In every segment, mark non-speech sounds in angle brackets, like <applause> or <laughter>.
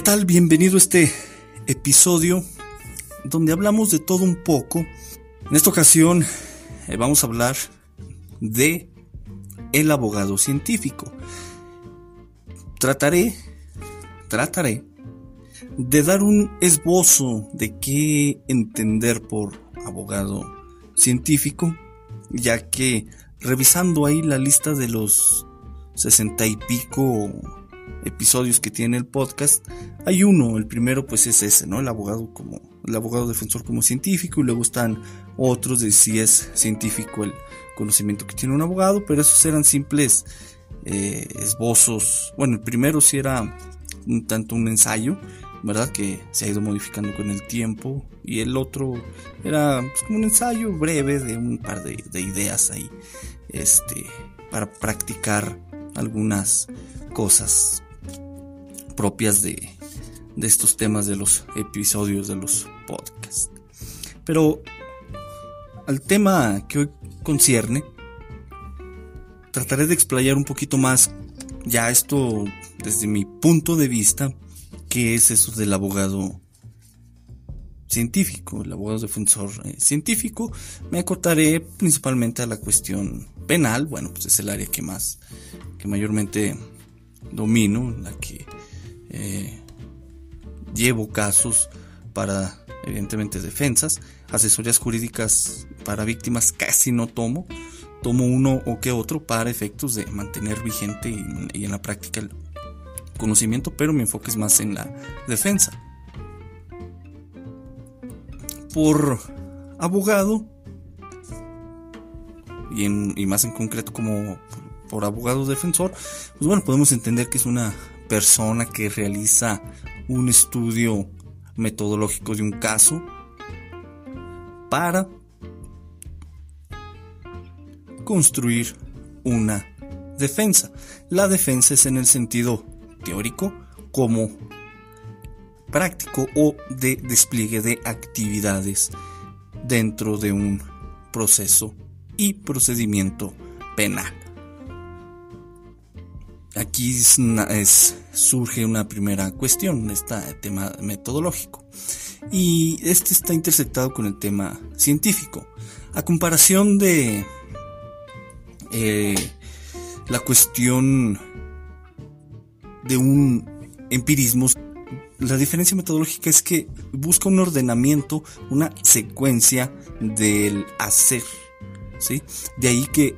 ¿Qué tal? Bienvenido a este episodio donde hablamos de todo un poco. En esta ocasión eh, vamos a hablar de el abogado científico. Trataré, trataré de dar un esbozo de qué entender por abogado científico, ya que revisando ahí la lista de los sesenta y pico episodios que tiene el podcast, hay uno, el primero pues es ese, ¿no? El abogado como, el abogado defensor como científico y luego están otros de si es científico el conocimiento que tiene un abogado, pero esos eran simples eh, esbozos. Bueno, el primero sí era un tanto un ensayo, ¿verdad? Que se ha ido modificando con el tiempo. Y el otro era pues, un ensayo breve de un par de, de ideas ahí, este, para practicar algunas cosas propias de, de estos temas de los episodios de los podcasts. Pero al tema que hoy concierne, trataré de explayar un poquito más ya esto desde mi punto de vista, que es eso del abogado científico, el abogado defensor eh, científico. Me acotaré principalmente a la cuestión penal, bueno, pues es el área que más, que mayormente domino, la que eh, llevo casos para, evidentemente, defensas. Asesorías jurídicas para víctimas casi no tomo. Tomo uno o que otro para efectos de mantener vigente y, en la práctica el conocimiento, pero mi enfoque es más en la defensa. Por abogado, y, y más en concreto como por abogado defensor, pues bueno, podemos entender que es una persona que realiza un estudio metodológico de un caso para construir una defensa. La defensa es en el sentido teórico como práctico o de despliegue de actividades dentro de un proceso y procedimiento penal aquí surge una primera cuestión, este tema metodológico. Y este está intersectado con el tema científico. A comparación de eh, la cuestión de un empirismo, la diferencia metodológica es que busca un ordenamiento, una secuencia del hacer. ¿sí? De ahí que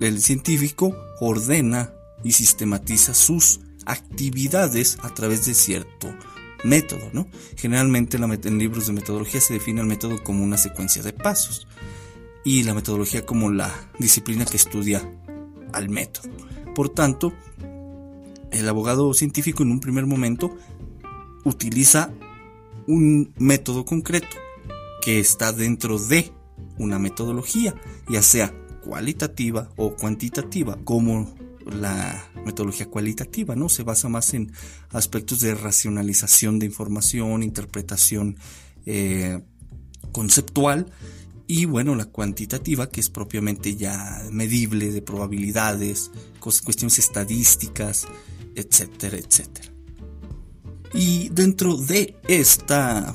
el científico ordena y sistematiza sus actividades a través de cierto método, ¿no? Generalmente en libros de metodología se define el método como una secuencia de pasos y la metodología como la disciplina que estudia al método. Por tanto, el abogado científico en un primer momento utiliza un método concreto que está dentro de una metodología, ya sea cualitativa o cuantitativa, como la metodología cualitativa, ¿no? Se basa más en aspectos de racionalización de información, interpretación eh, conceptual Y bueno, la cuantitativa, que es propiamente ya medible de probabilidades, cuestiones estadísticas, etcétera, etcétera. Y dentro de esta,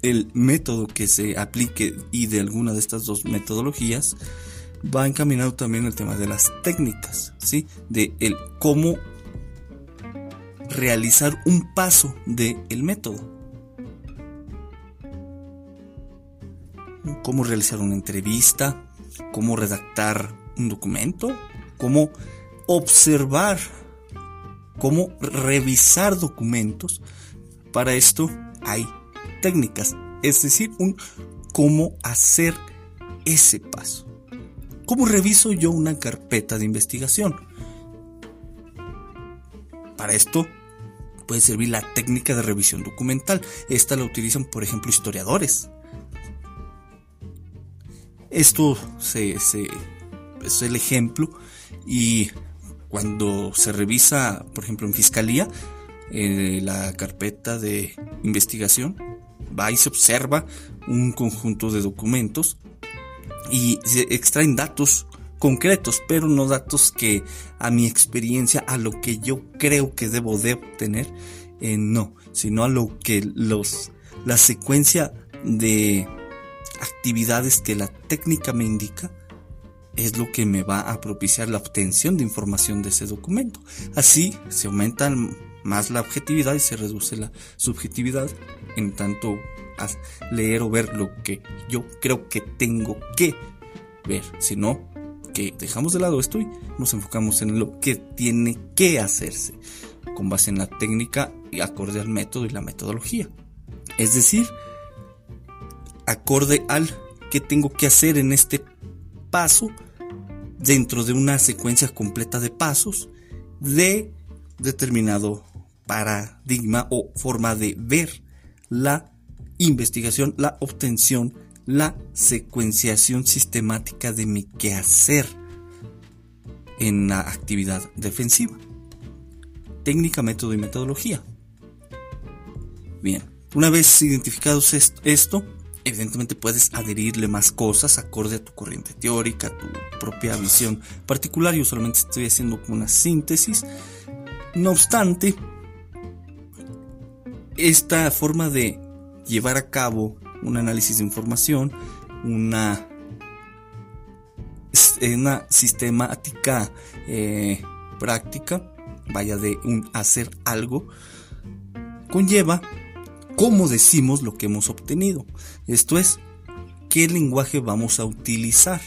el método que se aplique y de alguna de estas dos metodologías, va encaminado también el tema de las técnicas, ¿sí? De el cómo realizar un paso del el método. Cómo realizar una entrevista, cómo redactar un documento, cómo observar cómo revisar documentos. Para esto hay técnicas, es decir, un cómo hacer ese paso. ¿Cómo reviso yo una carpeta de investigación? Para esto puede servir la técnica de revisión documental. Esta la utilizan, por ejemplo, historiadores. Esto se, es el ejemplo y cuando se revisa, por ejemplo, en fiscalía, eh, la carpeta de investigación, va y se observa un conjunto de documentos y extraen datos concretos, pero no datos que a mi experiencia, a lo que yo creo que debo de obtener, eh, no, sino a lo que los, la secuencia de actividades que la técnica me indica es lo que me va a propiciar la obtención de información de ese documento. Así se aumenta más la objetividad y se reduce la subjetividad en tanto leer o ver lo que yo creo que tengo que ver, sino que dejamos de lado esto y nos enfocamos en lo que tiene que hacerse con base en la técnica y acorde al método y la metodología. Es decir, acorde al que tengo que hacer en este paso dentro de una secuencia completa de pasos de determinado paradigma o forma de ver la investigación, la obtención, la secuenciación sistemática de mi quehacer en la actividad defensiva. Técnica, método y metodología. Bien, una vez identificados esto, Evidentemente puedes adherirle más cosas acorde a tu corriente teórica, tu propia visión particular. Yo solamente estoy haciendo una síntesis. No obstante, esta forma de llevar a cabo un análisis de información, una, una sistemática eh, práctica, vaya de un hacer algo, conlleva cómo decimos lo que hemos obtenido. Esto es, qué lenguaje vamos a utilizar.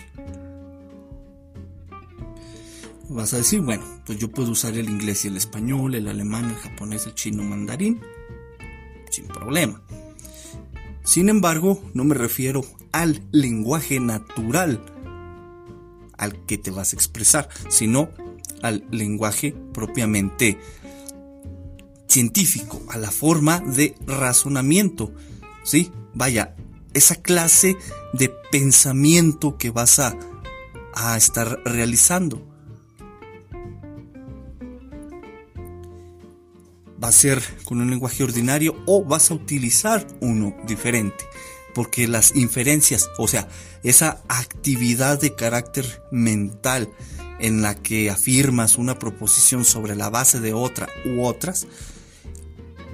Vas a decir, bueno, pues yo puedo usar el inglés y el español, el alemán, el japonés, el chino, mandarín, sin problema. Sin embargo, no me refiero al lenguaje natural al que te vas a expresar, sino al lenguaje propiamente científico, a la forma de razonamiento. ¿Sí? Vaya, esa clase de pensamiento que vas a, a estar realizando. Va a ser con un lenguaje ordinario o vas a utilizar uno diferente. Porque las inferencias, o sea, esa actividad de carácter mental en la que afirmas una proposición sobre la base de otra u otras,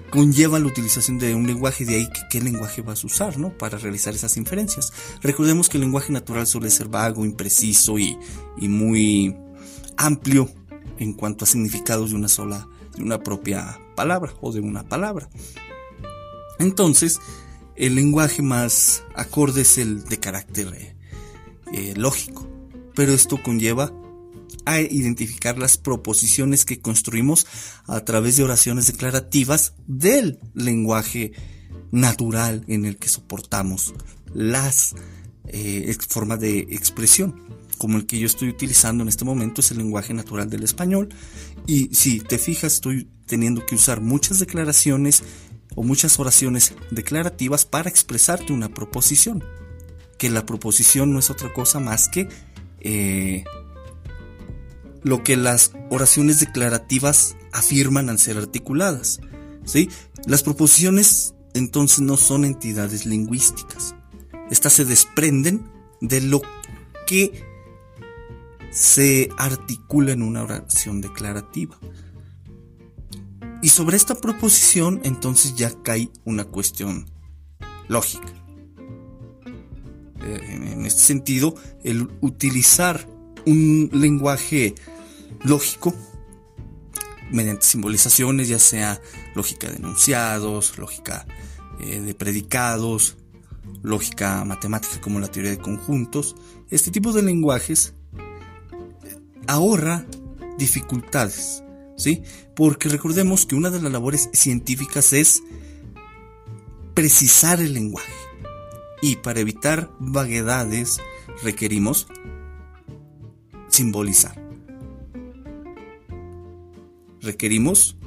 conlleva la utilización de un lenguaje, de ahí qué lenguaje vas a usar, ¿no? Para realizar esas inferencias. Recordemos que el lenguaje natural suele ser vago, impreciso y, y muy amplio en cuanto a significados de una sola, de una propia palabra o de una palabra. Entonces, el lenguaje más acorde es el de carácter eh, lógico, pero esto conlleva a identificar las proposiciones que construimos a través de oraciones declarativas del lenguaje natural en el que soportamos las eh, formas de expresión como el que yo estoy utilizando en este momento es el lenguaje natural del español y si te fijas estoy teniendo que usar muchas declaraciones o muchas oraciones declarativas para expresarte una proposición que la proposición no es otra cosa más que eh, lo que las oraciones declarativas afirman al ser articuladas. ¿sí? Las proposiciones entonces no son entidades lingüísticas. Estas se desprenden de lo que se articula en una oración declarativa. Y sobre esta proposición entonces ya cae una cuestión lógica. Eh, en este sentido, el utilizar un lenguaje lógico mediante simbolizaciones, ya sea lógica de enunciados, lógica eh, de predicados, lógica matemática como la teoría de conjuntos, este tipo de lenguajes ahorra dificultades, ¿sí? Porque recordemos que una de las labores científicas es precisar el lenguaje. Y para evitar vaguedades requerimos simbolizar. Requerimos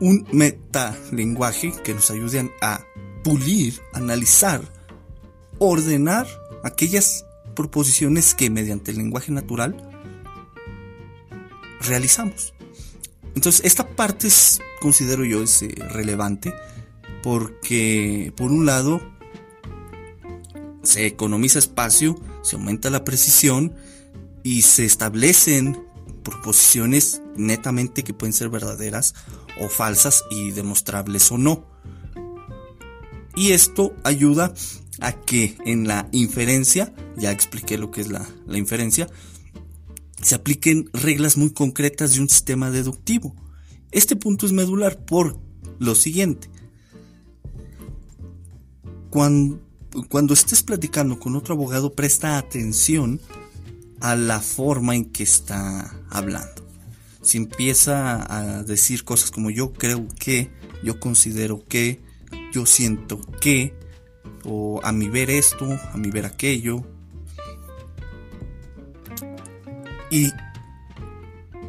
un metalenguaje que nos ayude a pulir, analizar, ordenar aquellas proposiciones que mediante el lenguaje natural realizamos. Entonces, esta parte es, considero yo es eh, relevante porque, por un lado, se economiza espacio, se aumenta la precisión y se establecen proposiciones netamente que pueden ser verdaderas o falsas y demostrables o no. Y esto ayuda a que en la inferencia, ya expliqué lo que es la, inferencia, se apliquen reglas muy concretas de un sistema deductivo. Este punto es medular por lo siguiente. Cuando, cuando estés platicando con otro abogado, presta atención a la forma en que está hablando. Si empieza a decir cosas como yo creo que, yo considero que, yo siento que, o a mi ver esto, a mi ver aquello. Y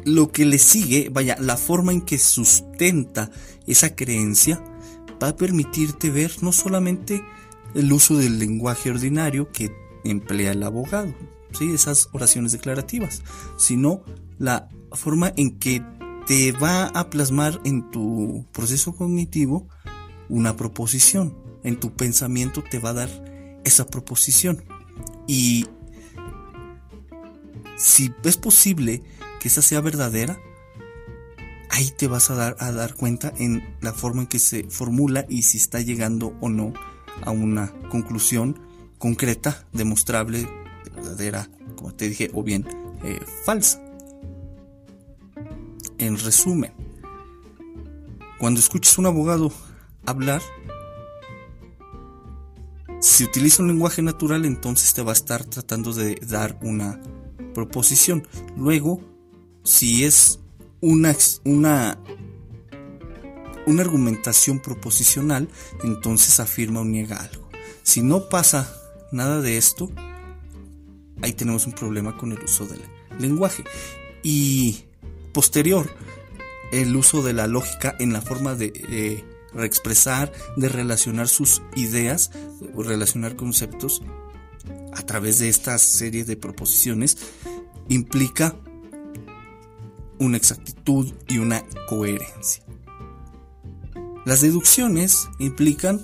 lo que le sigue, vaya, la forma en que sustenta esa creencia va a permitirte ver no solamente el uso del lenguaje ordinario que emplea el abogado, ¿sí? esas oraciones declarativas, sino la forma en que te va a plasmar en tu proceso cognitivo una proposición en tu pensamiento te va a dar esa proposición. Y si es posible que esa sea verdadera, ahí te vas a dar, a dar cuenta en la forma en que se formula y si está llegando o no a una conclusión concreta, demostrable, verdadera, como te dije, o bien eh, falsa. En resumen, cuando escuches a un abogado hablar, si utiliza un lenguaje natural, entonces te va a estar tratando de dar una proposición. Luego, si es una, una, una argumentación proposicional, entonces afirma o niega algo. Si no pasa nada de esto, ahí tenemos un problema con el uso del lenguaje. Y posterior, el uso de la lógica en la forma de eh, reexpresar, de relacionar sus ideas, relacionar conceptos a través de esta serie de proposiciones, implica una exactitud y una coherencia. Las deducciones implican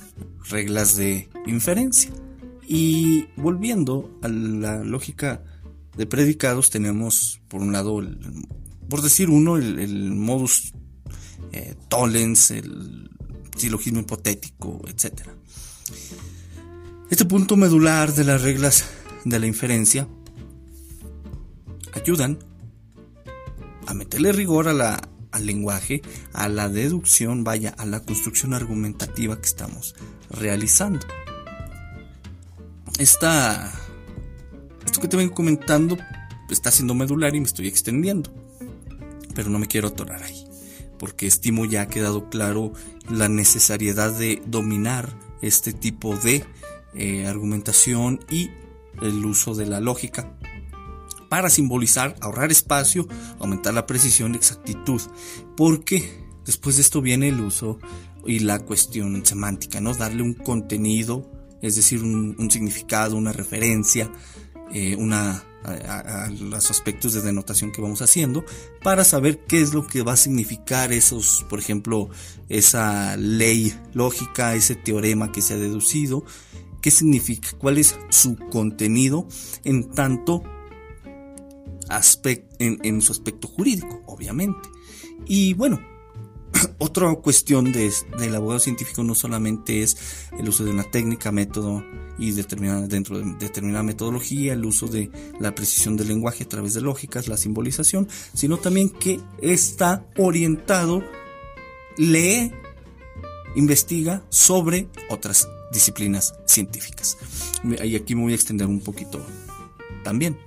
reglas de inferencia. Y volviendo a la lógica de predicados, tenemos por un lado, por decir uno, el, modus eh, tollens, el silogismo hipotético, etc. Este punto medular de las reglas de la inferencia ayudan a meterle rigor al lenguaje, a la deducción, vaya, a la construcción argumentativa que estamos realizando. Esta, esto que te vengo comentando está siendo medular y me estoy extendiendo, pero no me quiero atorar ahí porque estimo ya ha quedado claro la necesariedad de dominar este tipo de eh, argumentación y el uso de la lógica para simbolizar, ahorrar espacio, aumentar la precisión y exactitud, porque después de esto viene el uso y la cuestión semántica, ¿no? Darle un contenido, es decir, un significado, una referencia, eh, una, a, los aspectos de denotación que vamos haciendo para saber qué es lo que va a significar esos, por ejemplo, esa ley lógica, ese teorema que se ha deducido qué significa, cuál es su contenido en tanto aspecto, en, su aspecto jurídico, obviamente. Y bueno, <clears throat> otra cuestión del abogado científico no solamente es el uso de una técnica, método y determinada, dentro de determinada metodología, el uso de la precisión del lenguaje a través de lógicas, la simbolización, sino también que está orientado, lee, investiga sobre otras disciplinas científicas. Y aquí me voy a extender un poquito también.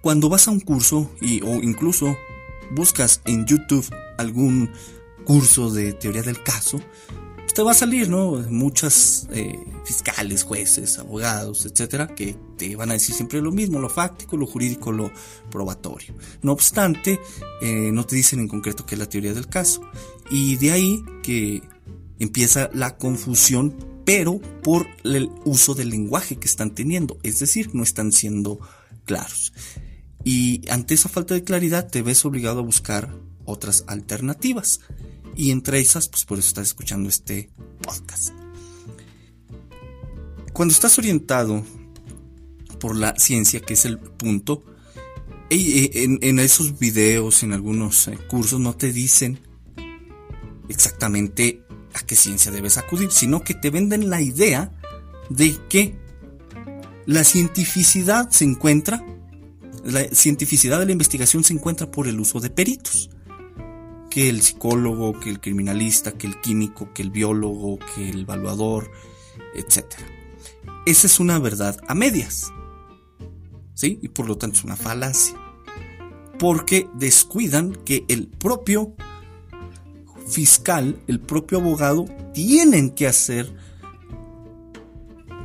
Cuando vas a un curso y, o incluso buscas en YouTube algún curso de teoría del caso, pues te va a salir, ¿no? Muchas eh, fiscales, jueces, abogados, etcétera, que te van a decir siempre lo mismo, lo fáctico, lo jurídico, lo probatorio. No obstante, eh, no te dicen en concreto qué es la teoría del caso. Y de ahí que empieza la confusión, pero por el uso del lenguaje que están teniendo, es decir, no están siendo claros. Y ante esa falta de claridad te ves obligado a buscar otras alternativas. Y entre esas, pues por eso estás escuchando este podcast. Cuando estás orientado por la ciencia, que es el punto, en, esos videos, en algunos eh, cursos, no te dicen exactamente a qué ciencia debes acudir, sino que te venden la idea de que la cientificidad se encuentra, la cientificidad de la investigación se encuentra por el uso de peritos. Que el psicólogo, que el criminalista, que el químico, que el biólogo, que el evaluador, etc. Esa es una verdad a medias. ¿Sí? Y por lo tanto es una falacia. Porque descuidan que el propio fiscal, el propio abogado, tienen que hacer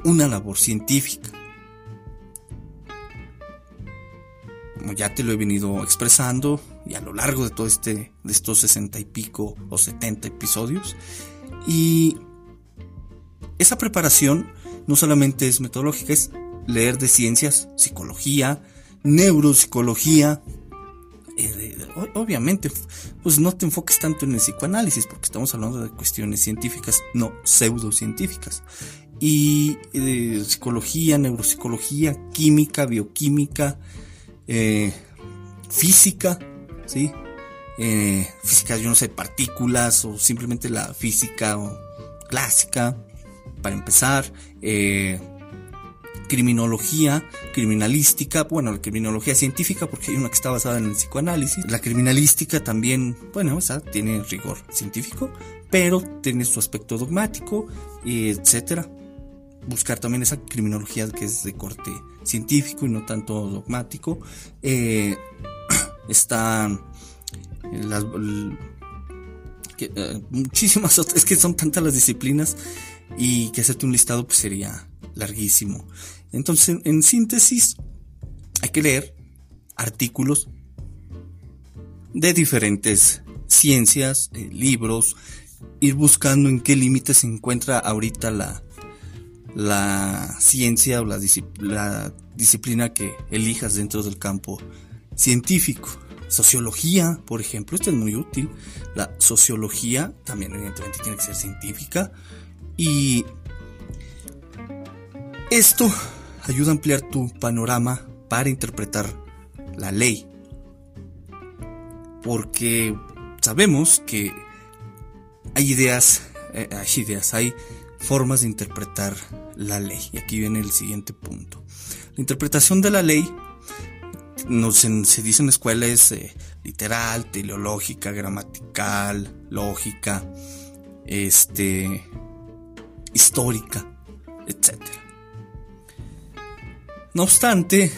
una labor científica. Como ya te lo he venido expresando y a lo largo de todo este, de estos sesenta y pico o setenta episodios. Y esa preparación no solamente es metodológica, es leer de ciencias, psicología, neuropsicología, eh, obviamente, pues no te enfoques tanto en el psicoanálisis, porque estamos hablando de cuestiones científicas, no pseudocientíficas. Y eh, psicología, neuropsicología, química, bioquímica, eh, física, ¿sí? física, yo no sé, partículas o simplemente la física clásica, para empezar criminología, criminalística, bueno, la criminología científica, porque hay una que está basada en el psicoanálisis. La criminalística también, bueno, o tiene rigor científico, pero tiene su aspecto dogmático, etcétera. Buscar también esa criminología que es de corte científico y no tanto dogmático. Eh, <clears throat> está las, eh, muchísimas otras, es que son tantas las disciplinas y que hacerte un listado pues sería larguísimo. Entonces, en síntesis, hay que leer artículos de diferentes ciencias, eh, libros, ir buscando en qué límite se encuentra ahorita la, la ciencia o la, la disciplina que elijas dentro del campo científico. Sociología, por ejemplo, esto es muy útil. La sociología también evidentemente tiene que ser científica. Y esto ayuda a ampliar tu panorama para interpretar la ley. Porque sabemos que hay ideas, eh, hay ideas, hay formas de interpretar la ley. Y aquí viene el siguiente punto. La interpretación de la ley no, se, dice en la escuela es eh, literal, teleológica, gramatical, lógica, este, histórica, etcétera. No obstante,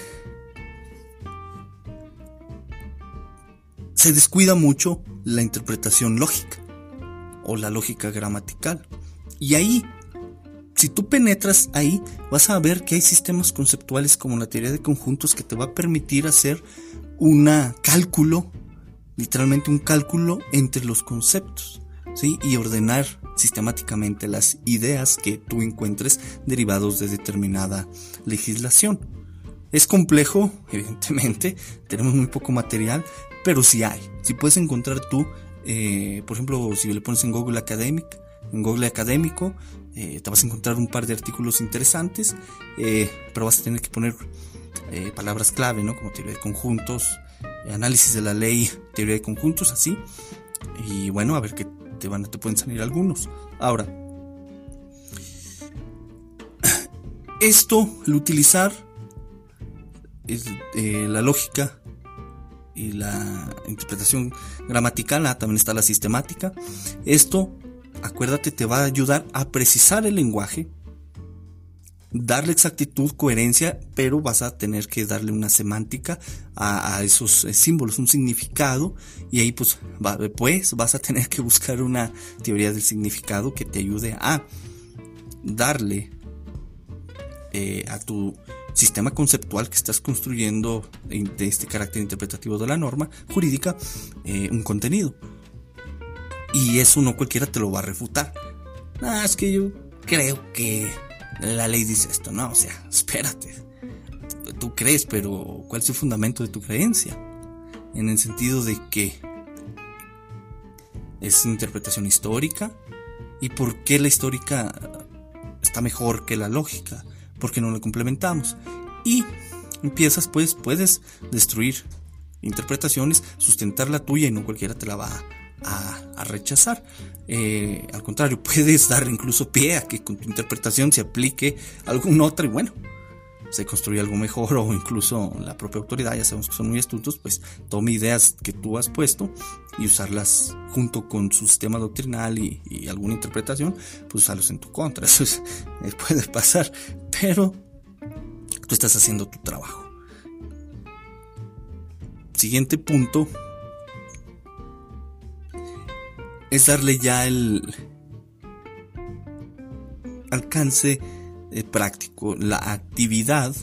se descuida mucho la interpretación lógica o la lógica gramatical. Y ahí, si tú penetras ahí, vas a ver que hay sistemas conceptuales como la teoría de conjuntos que te va a permitir hacer un cálculo, literalmente un cálculo entre los conceptos, ¿sí? Y ordenar sistemáticamente las ideas que tú encuentres derivados de determinada legislación. Es complejo, <laughs> evidentemente, tenemos muy poco material, pero sí hay. Si puedes encontrar tú, eh, por ejemplo, si le pones en Google Academic, en Google Académico, eh, te vas a encontrar un par de artículos interesantes, eh, pero vas a tener que poner palabras clave, ¿no? Como teoría de conjuntos, análisis de la ley, teoría de conjuntos, así. Y bueno, a ver qué te van, te pueden salir algunos. Ahora, esto, el utilizar la lógica y la interpretación gramatical, ah, también está la sistemática. Esto acuérdate, te va a ayudar a precisar el lenguaje, darle exactitud, coherencia, pero vas a tener que darle una semántica a, esos eh, símbolos, un significado, y ahí pues, pues vas a tener que buscar una teoría del significado que te ayude a darle eh, a tu sistema conceptual que estás construyendo de este carácter interpretativo de la norma jurídica eh, un contenido. Y eso no cualquiera te lo va a refutar. Ah, es que yo creo que la ley dice esto. No, o sea, <laughs> espérate. Tú crees, pero ¿cuál es el fundamento de tu creencia? En el sentido de que es interpretación histórica. ¿Y por qué la histórica está mejor que la lógica? Porque no la complementamos. Y empiezas, pues, puedes destruir interpretaciones, sustentar la tuya y no cualquiera te la va a a, rechazar. Eh, al contrario, <laughs> puedes dar incluso pie a que con tu interpretación se aplique alguna otra y bueno, se construye algo mejor <laughs> o incluso la propia autoridad, ya sabemos que son muy astutos, pues tome ideas que tú has puesto y usarlas junto con su sistema doctrinal y, alguna interpretación, pues usarlos en tu contra. <laughs> Eso eh, puede pasar, pero tú estás haciendo tu trabajo. Siguiente punto es darle ya el alcance eh, práctico, la actividad,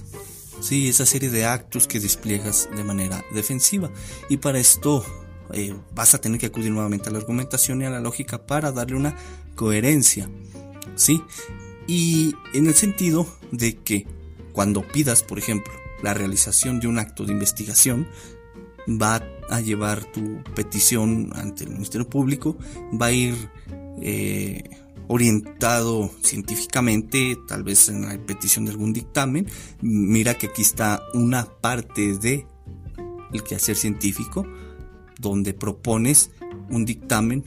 ¿sí? esa serie de actos que despliegas de manera defensiva. Y para esto eh, vas a tener que acudir nuevamente a la argumentación y a la lógica para darle una coherencia. ¿sí? Y en el sentido de que cuando pidas, por ejemplo, la realización de un acto de investigación, va a llevar tu petición ante el Ministerio Público, va a ir eh, orientado científicamente, tal vez en la petición de algún dictamen. Mira que aquí está una parte de el quehacer científico donde propones un dictamen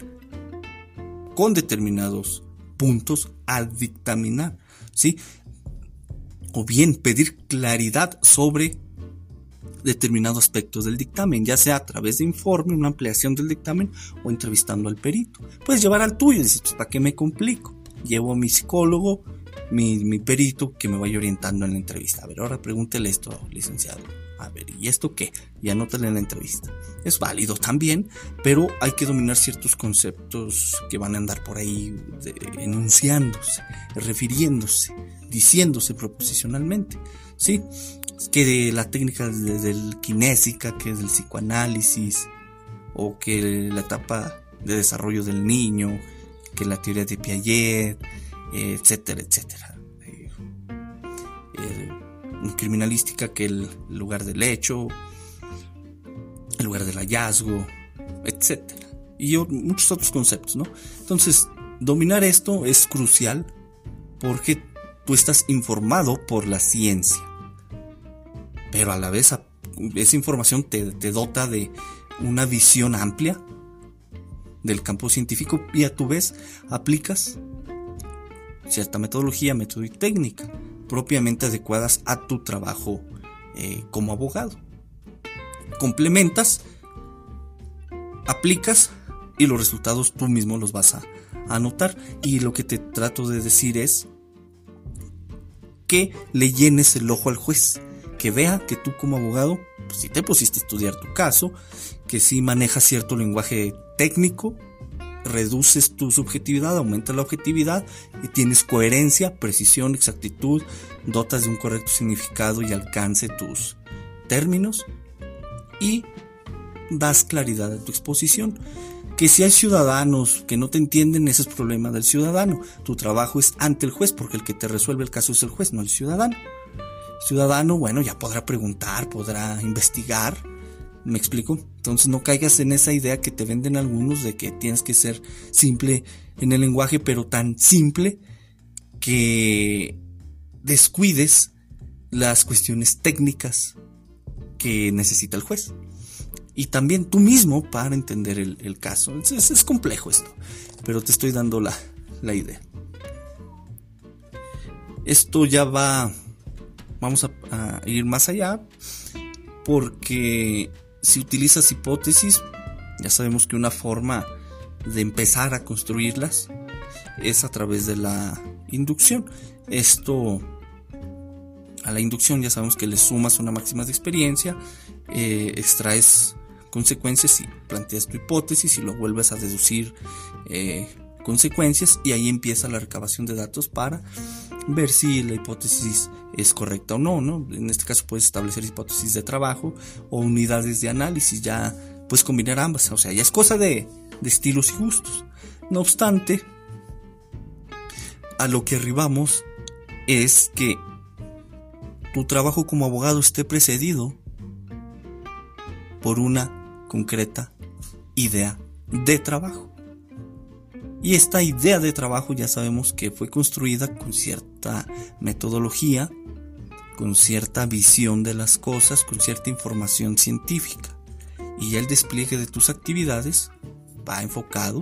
con determinados puntos a dictaminar, ¿sí? O bien pedir claridad sobre determinados aspectos del dictamen, ya sea a través de informe, una ampliación del dictamen o entrevistando al perito. Puedes llevar al tuyo y dices, pues, ¿para qué me complico? Llevo a mi psicólogo, mi, perito, que me vaya orientando en la entrevista. A ver, ahora pregúntele esto, licenciado. A ver, ¿y esto qué? Y anótale en la entrevista. Es válido también, pero hay que dominar ciertos conceptos que van a andar por ahí enunciándose, refiriéndose, diciéndose proposicionalmente. ¿Sí? Que de la técnica del kinésica, que es del psicoanálisis, o que la etapa de desarrollo del niño, que la teoría de Piaget, etcétera, etcétera. Eh, criminalística, que el lugar del hecho, el lugar del hallazgo, etcétera. Y muchos otros conceptos, ¿no? Entonces, dominar esto es crucial porque tú estás informado por la ciencia pero a la vez esa información te, dota de una visión amplia del campo científico y a tu vez aplicas cierta metodología, método y técnica propiamente adecuadas a tu trabajo eh, como abogado. Complementas, aplicas y los resultados tú mismo los vas a anotar. Y lo que te trato de decir es que le llenes el ojo al juez que vea que tú como abogado, pues, si te pusiste a estudiar tu caso, que si manejas cierto lenguaje técnico, reduces tu subjetividad, aumenta la objetividad y tienes coherencia, precisión, exactitud, dotas de un correcto significado y alcance tus términos y das claridad a tu exposición. Que si hay ciudadanos que no te entienden, ese es problema del ciudadano. Tu trabajo es ante el juez porque el que te resuelve el caso es el juez, no el ciudadano ciudadano, bueno, ya podrá preguntar, podrá investigar ¿Me explico? Entonces no caigas en esa idea que te venden algunos de que tienes que ser simple en el lenguaje, pero tan simple que descuides las cuestiones técnicas que necesita el juez. Y también tú mismo para entender el, caso. Es, es, complejo esto, pero te estoy dando la, la idea. Esto ya va, vamos a ir más allá, porque si utilizas hipótesis, ya sabemos que una forma de empezar a construirlas es a través de la inducción. Esto a la inducción ya sabemos que le sumas una máxima de experiencia, eh, extraes consecuencias y planteas tu hipótesis y lo vuelves a deducir eh, consecuencias y ahí empieza la recabación de datos para ver si la hipótesis es correcta o no, ¿no? En este caso puedes establecer hipótesis de trabajo o unidades de análisis, ya puedes combinar ambas, o sea, ya es cosa de, de estilos y gustos. No obstante, a lo que arribamos es que tu trabajo como abogado esté precedido por una concreta idea de trabajo. Y esta idea de trabajo ya sabemos que fue construida con cierta metodología, con cierta visión de las cosas, con cierta información científica. Y el despliegue de tus actividades va enfocado,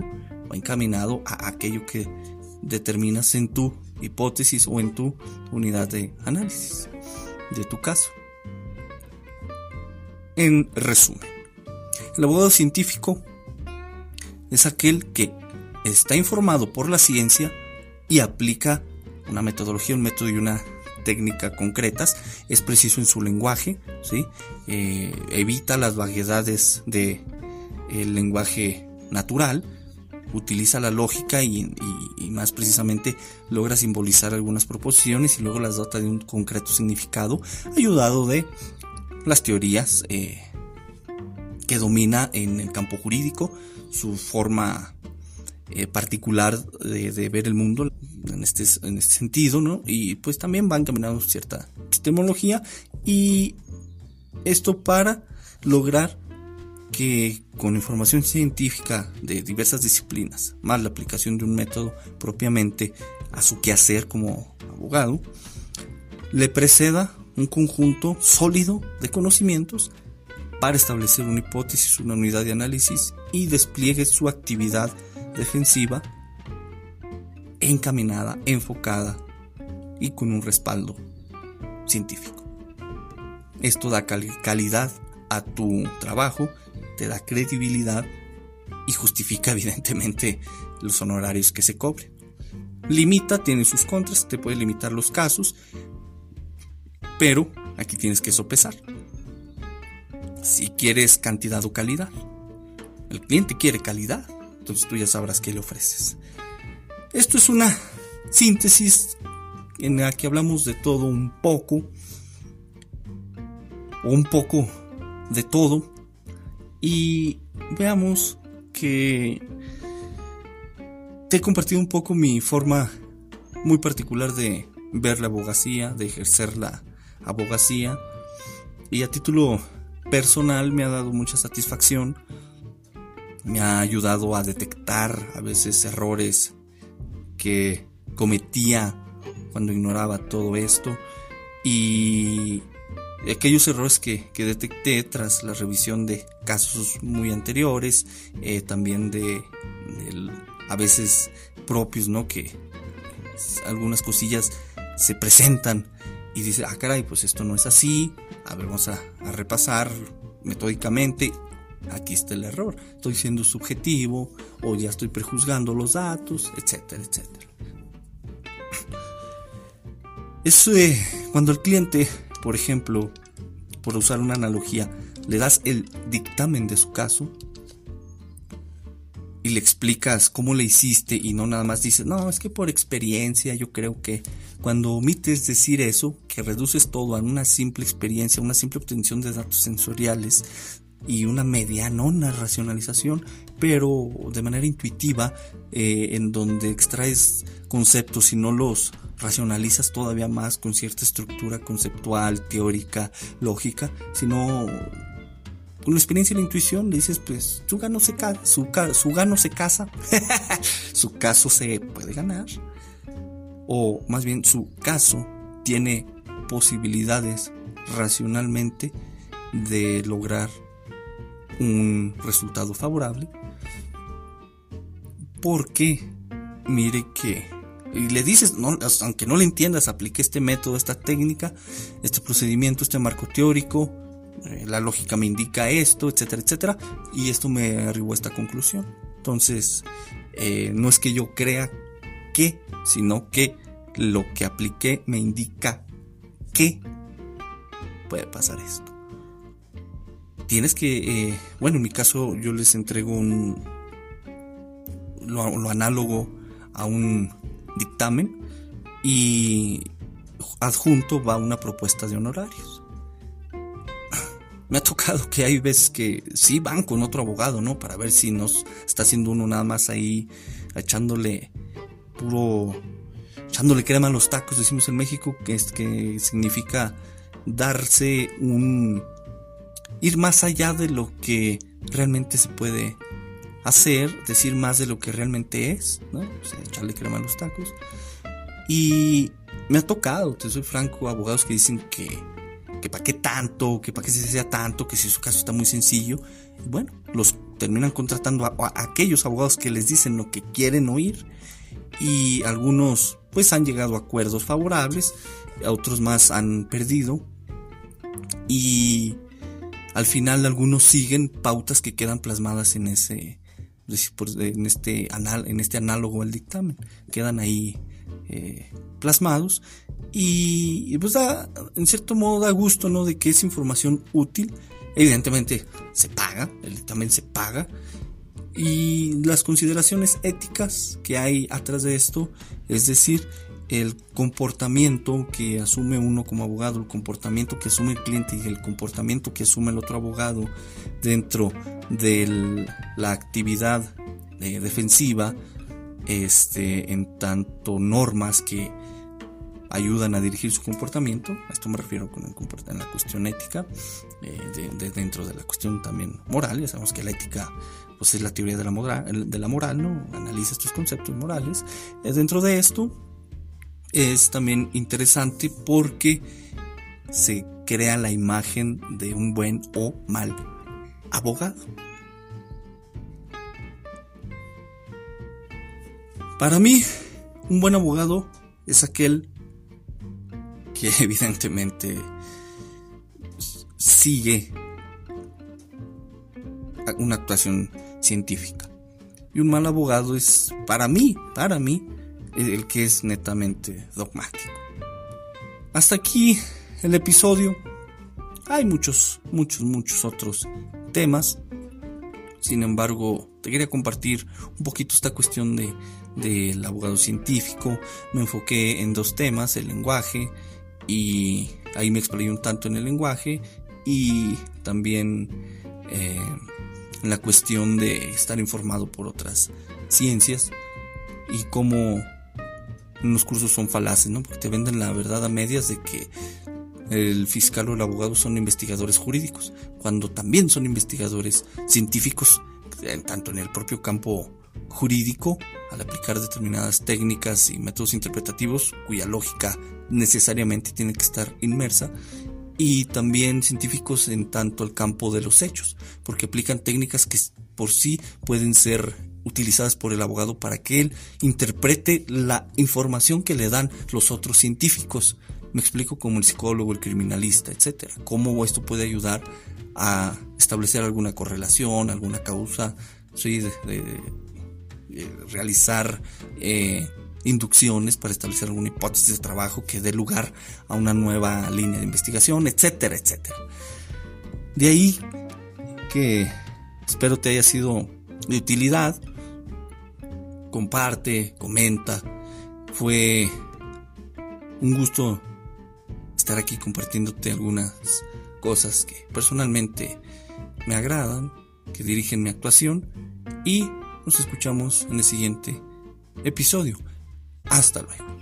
va encaminado a aquello que determinas en tu hipótesis o en tu unidad de análisis de tu caso. En resumen, el abogado científico es aquel que está informado por la ciencia y aplica una metodología, un método y una técnica concretas, es preciso en su lenguaje, ¿sí? Eh, evita las vaguedades del lenguaje natural, utiliza la lógica y, más precisamente logra simbolizar algunas proposiciones y luego las dota de un concreto significado, ayudado de las teorías eh, que domina en el campo jurídico, su forma eh, particular de, ver el mundo en este, en este sentido, ¿no? Y pues también van caminando cierta epistemología y esto para lograr que con información científica de diversas disciplinas, más la aplicación de un método propiamente a su quehacer como abogado, le preceda un conjunto sólido de conocimientos para establecer una hipótesis, una unidad de análisis y despliegue su actividad defensiva encaminada, enfocada y con un respaldo científico. Esto da calidad a tu trabajo, te da credibilidad y justifica <laughs> evidentemente los honorarios que se cobren. Limita, tiene sus contras, te puede limitar los casos, pero aquí tienes que sopesar. Si quieres cantidad o calidad. El cliente quiere calidad entonces tú ya sabrás qué le ofreces. Esto es una síntesis en la que hablamos de todo un poco, o un poco de todo, y veamos que te he compartido un poco mi forma muy particular de ver la abogacía, de ejercer la abogacía, y a título personal me ha dado mucha satisfacción me ha ayudado a detectar a veces errores que cometía cuando ignoraba todo esto y aquellos errores que, detecté tras la revisión de casos muy anteriores, eh, también de, a veces propios, ¿no? Que algunas cosillas se presentan y dice, ah, caray, pues esto no es así, a ver, vamos a repasar metódicamente aquí está el error. Estoy siendo subjetivo o ya estoy prejuzgando los datos, etcétera, etcétera. Es eh, cuando el cliente, por ejemplo, por usar una analogía, le das el dictamen de su caso y le explicas cómo le hiciste y no nada más dices, no, es que por experiencia yo creo que cuando omites decir eso, que reduces todo a una simple experiencia, una simple obtención de datos sensoriales, y una medianona racionalización, pero de manera intuitiva, eh, en donde extraes conceptos y no los racionalizas todavía más con cierta estructura conceptual, teórica, lógica, sino con la experiencia y la intuición dices, pues su gano se, su, su gano se casa, <laughs> su caso se puede ganar, o más bien su caso tiene posibilidades racionalmente de lograr un resultado favorable. Porque, mire que, y le dices, aunque no le entiendas, aplique este método, esta técnica, este procedimiento, este marco teórico, eh, la lógica me indica esto, etcétera, etcétera, y esto me arribó a esta conclusión. Entonces, eh, no es que yo crea que, sino que lo que apliqué me indica que puede pasar esto. Tienes que, eh, bueno, en mi caso yo les entrego un, lo análogo a un dictamen y adjunto va una propuesta de honorarios <laughs> me ha tocado que hay veces que sí van con otro abogado, ¿no? Para ver si nos está haciendo uno nada más ahí echándole puro echándole crema a los tacos, decimos en México, que es que significa darse un ir más allá de lo que realmente se puede hacer, decir más de lo que realmente es, ¿no? Echarle crema a los tacos. Y me ha tocado, te soy franco, abogados que dicen que que para qué tanto, que para qué se sea tanto, que si su caso está muy sencillo. Bueno, los terminan contratando a, aquellos abogados que les dicen lo que quieren oír y algunos pues han llegado a acuerdos favorables, otros más han perdido y al final algunos siguen pautas que quedan plasmadas en ese en este anal, en este análogo al dictamen quedan ahí eh, plasmados y pues da, en cierto modo da gusto, ¿no? De que es información útil. Evidentemente se paga, el dictamen se paga. Y las consideraciones éticas que hay atrás de esto, es decir, el comportamiento que asume uno como abogado, el comportamiento que asume el cliente y el comportamiento que asume el otro abogado dentro de la actividad eh, defensiva, este, en tanto normas que ayudan a dirigir su comportamiento. A esto me refiero con el en la cuestión ética, eh, de, dentro de la cuestión también moral. Ya sabemos que la ética pues, es la teoría de la, moral, de la moral, ¿no? Analiza estos conceptos morales. Eh, dentro de esto es también interesante porque se crea la imagen de un buen o mal abogado. Para mí, un buen abogado es aquel que <laughs> evidentemente sigue una actuación científica. Y un mal abogado es, para mí, para mí, el que es netamente dogmático. Hasta aquí el episodio. Hay muchos, muchos, muchos otros temas. Sin embargo, te quería compartir un poquito esta cuestión de del abogado científico. Me enfoqué en dos temas, el lenguaje y ahí me explayé un tanto en el lenguaje y también eh, en la cuestión de estar informado por otras ciencias y cómo los cursos son falaces, ¿no? Porque te venden la verdad a medias de que el fiscal o el abogado son investigadores jurídicos, cuando también son investigadores científicos, tanto en el propio campo jurídico al aplicar determinadas técnicas y métodos interpretativos cuya lógica necesariamente tiene que estar inmersa y también científicos en tanto el campo de los hechos, porque aplican técnicas que por sí pueden ser utilizadas por el abogado para que él interprete la información que le dan los otros científicos. Me explico como el psicólogo, el criminalista, etcétera. Cómo esto puede ayudar a establecer alguna correlación, alguna causa, sí, de, eh, realizar eh, inducciones para establecer alguna hipótesis de trabajo que dé lugar a una nueva línea de investigación, etcétera, etcétera. De ahí que espero te haya sido de utilidad. Comparte, comenta. Fue un gusto estar aquí compartiéndote algunas cosas que personalmente me agradan, que dirigen mi actuación y nos escuchamos en el siguiente episodio. Hasta luego.